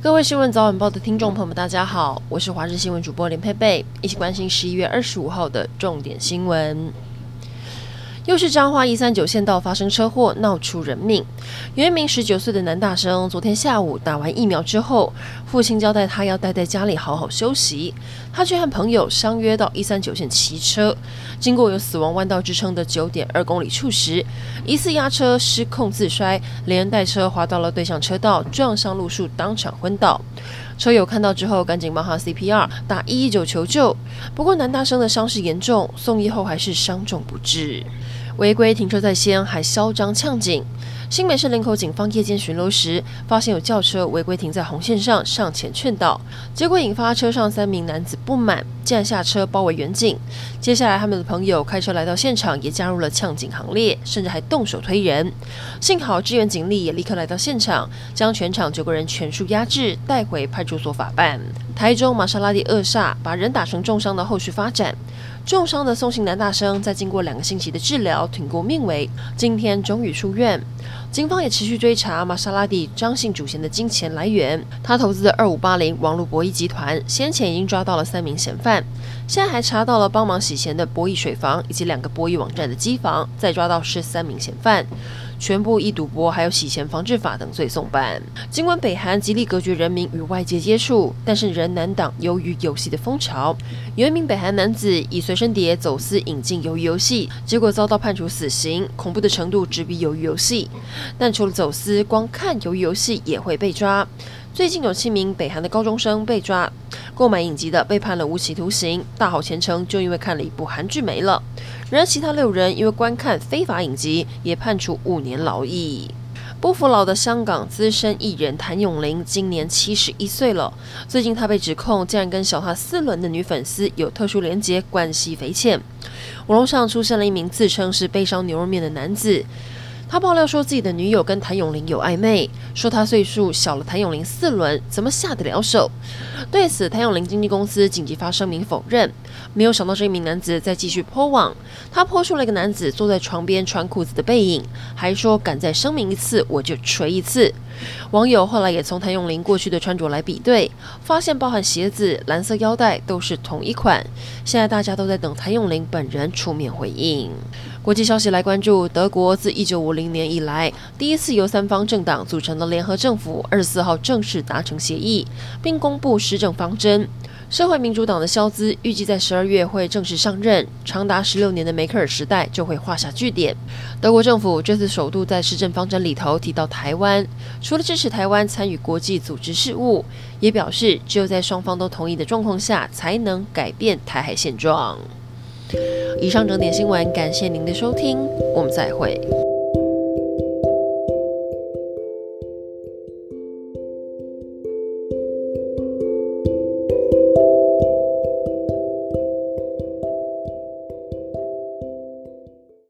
各位新闻早晚报的听众朋友们，大家好，我是华视新闻主播林佩佩，一起关心十一月二十五号的重点新闻。又是彰化一三九县道发生车祸，闹出人命。有一名十九岁的男大生，昨天下午打完疫苗之后，父亲交代他要待在家里好好休息，他却和朋友相约到一三九线骑车，经过有死亡弯道之称的九点二公里处时，疑似压车失控自摔，连人带车滑到了对向车道，撞上路树，当场昏倒。车友看到之后，赶紧帮他 CPR，打一一九求救。不过男大生的伤势严重，送医后还是伤重不治。违规停车在先，还嚣张呛警。新北市林口警方夜间巡逻时，发现有轿车违规停在红线上，上前劝导，结果引发车上三名男子不满，竟然下车包围员警。接下来，他们的朋友开车来到现场，也加入了呛警行列，甚至还动手推人。幸好支援警力也立刻来到现场，将全场九个人全数压制，带回派出所法办。台中玛莎拉蒂恶煞，把人打成重伤的后续发展。重伤的宋姓男大生，在经过两个星期的治疗，挺过命危，今天终于出院。警方也持续追查玛莎拉蒂张姓主嫌的金钱来源。他投资的二五八零网络博弈集团，先前已经抓到了三名嫌犯，现在还查到了帮忙洗钱的博弈水房以及两个博弈网站的机房，再抓到十三名嫌犯。全部以赌博还有洗钱防治法等罪送办。尽管北韩极力隔绝人民与外界接触，但是仍难挡鱿鱼游戏的风潮。有一名北韩男子以随身碟走私引进鱿鱼游戏，结果遭到判处死刑，恐怖的程度直逼鱿鱼游戏。但除了走私，光看鱿鱼游戏也会被抓。最近有七名北韩的高中生被抓，购买影集的被判了无期徒刑，大好前程就因为看了一部韩剧没了。然而其他六人因为观看非法影集，也判处五年劳役。不服老的香港资深艺人谭咏麟今年七十一岁了，最近他被指控竟然跟小他四轮的女粉丝有特殊连结，关系匪浅。网络上出现了一名自称是悲伤牛肉面的男子。他爆料说自己的女友跟谭咏麟有暧昧，说他岁数小了谭咏麟四轮，怎么下得了手？对此，谭咏麟经纪公司紧急发声明否认。没有想到这名男子在继续泼网，他泼出了一个男子坐在床边穿裤子的背影，还说敢再声明一次我就锤一次。网友后来也从谭咏麟过去的穿着来比对，发现包含鞋子、蓝色腰带都是同一款。现在大家都在等谭咏麟本人出面回应。国际消息来关注，德国自一九五零年以来第一次由三方政党组成的联合政府，二十四号正式达成协议，并公布施政方针。社会民主党的肖兹预计在十二月会正式上任，长达十六年的梅克尔时代就会画下句点。德国政府这次首度在施政方针里头提到台湾，除了支持台湾参与国际组织事务，也表示只有在双方都同意的状况下，才能改变台海现状。以上整点新闻，感谢您的收听，我们再会。